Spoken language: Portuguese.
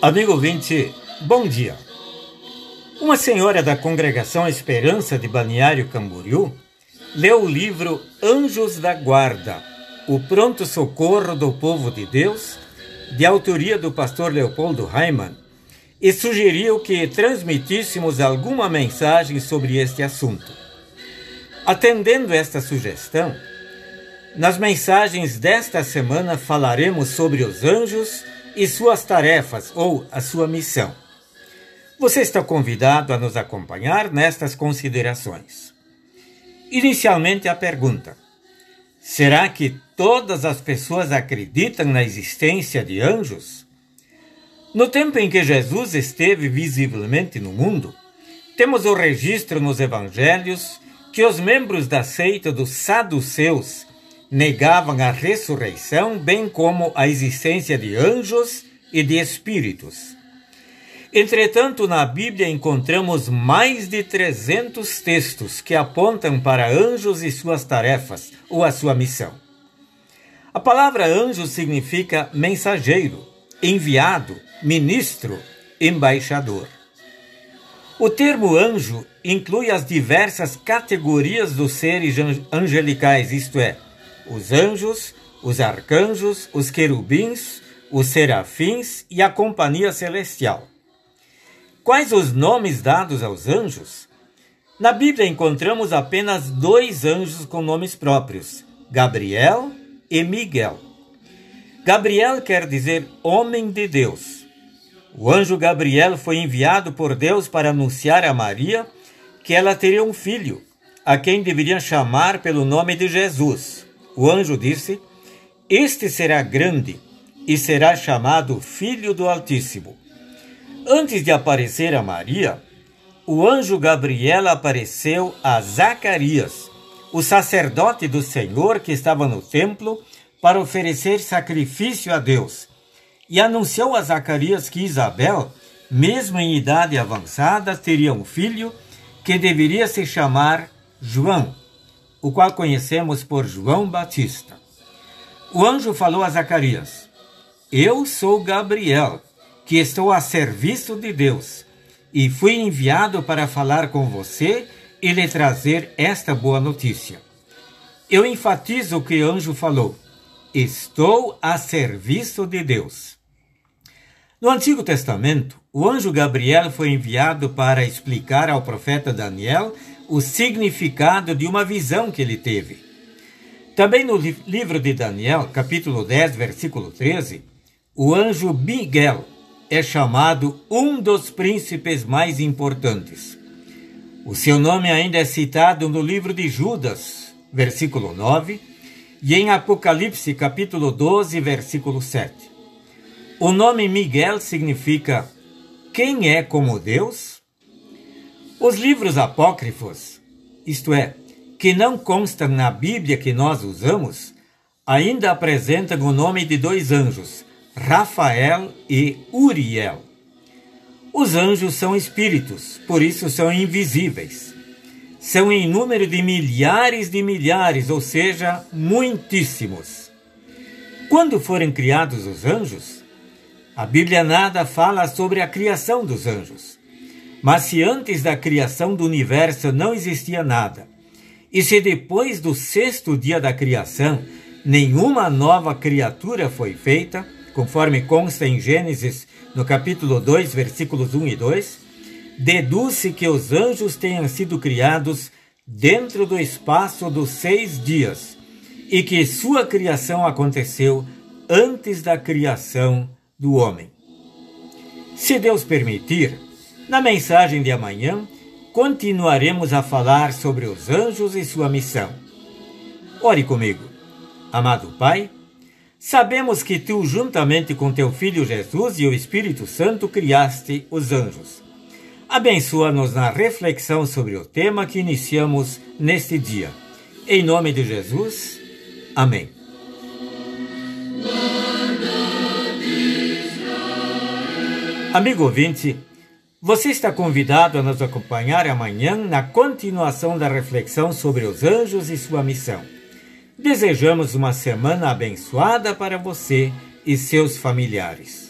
Amigo ouvinte, bom dia. Uma senhora da congregação Esperança de Balneário Camboriú leu o livro Anjos da Guarda, o pronto socorro do povo de Deus, de autoria do pastor Leopoldo Raimann, e sugeriu que transmitíssemos alguma mensagem sobre este assunto. Atendendo esta sugestão, nas mensagens desta semana falaremos sobre os anjos e suas tarefas ou a sua missão. Você está convidado a nos acompanhar nestas considerações. Inicialmente, a pergunta: será que todas as pessoas acreditam na existência de anjos? No tempo em que Jesus esteve visivelmente no mundo, temos o registro nos evangelhos que os membros da seita dos saduceus negavam a ressurreição, bem como a existência de anjos e de espíritos. Entretanto, na Bíblia encontramos mais de 300 textos que apontam para anjos e suas tarefas ou a sua missão. A palavra anjo significa mensageiro, enviado, ministro, embaixador. O termo anjo inclui as diversas categorias dos seres angelicais, isto é, os anjos, os arcanjos, os querubins, os serafins e a companhia celestial. Quais os nomes dados aos anjos? Na Bíblia encontramos apenas dois anjos com nomes próprios: Gabriel e Miguel. Gabriel quer dizer homem de Deus. O anjo Gabriel foi enviado por Deus para anunciar a Maria que ela teria um filho, a quem deveria chamar pelo nome de Jesus. O anjo disse: Este será grande e será chamado Filho do Altíssimo. Antes de aparecer a Maria, o anjo Gabriel apareceu a Zacarias, o sacerdote do Senhor que estava no templo para oferecer sacrifício a Deus, e anunciou a Zacarias que Isabel, mesmo em idade avançada, teria um filho que deveria se chamar João o qual conhecemos por João Batista. O anjo falou a Zacarias: Eu sou Gabriel, que estou a serviço de Deus, e fui enviado para falar com você e lhe trazer esta boa notícia. Eu enfatizo o que o anjo falou: Estou a serviço de Deus. No Antigo Testamento, o anjo Gabriel foi enviado para explicar ao profeta Daniel o significado de uma visão que ele teve. Também no livro de Daniel, capítulo 10, versículo 13, o anjo Miguel é chamado um dos príncipes mais importantes. O seu nome ainda é citado no livro de Judas, versículo 9, e em Apocalipse, capítulo 12, versículo 7. O nome Miguel significa quem é como Deus? Os livros apócrifos, isto é, que não constam na Bíblia que nós usamos, ainda apresentam o nome de dois anjos, Rafael e Uriel. Os anjos são espíritos, por isso são invisíveis. São em número de milhares de milhares, ou seja, muitíssimos. Quando foram criados os anjos, a Bíblia nada fala sobre a criação dos anjos. Mas se antes da criação do universo não existia nada, e se depois do sexto dia da criação nenhuma nova criatura foi feita, conforme consta em Gênesis, no capítulo 2, versículos 1 e 2, deduz-se que os anjos tenham sido criados dentro do espaço dos seis dias e que sua criação aconteceu antes da criação do homem. Se Deus permitir, na mensagem de amanhã, continuaremos a falar sobre os anjos e sua missão. Ore comigo. Amado Pai, sabemos que tu, juntamente com teu Filho Jesus e o Espírito Santo, criaste os anjos. Abençoa-nos na reflexão sobre o tema que iniciamos neste dia. Em nome de Jesus, amém. Amigo ouvinte, você está convidado a nos acompanhar amanhã na continuação da reflexão sobre os anjos e sua missão. Desejamos uma semana abençoada para você e seus familiares.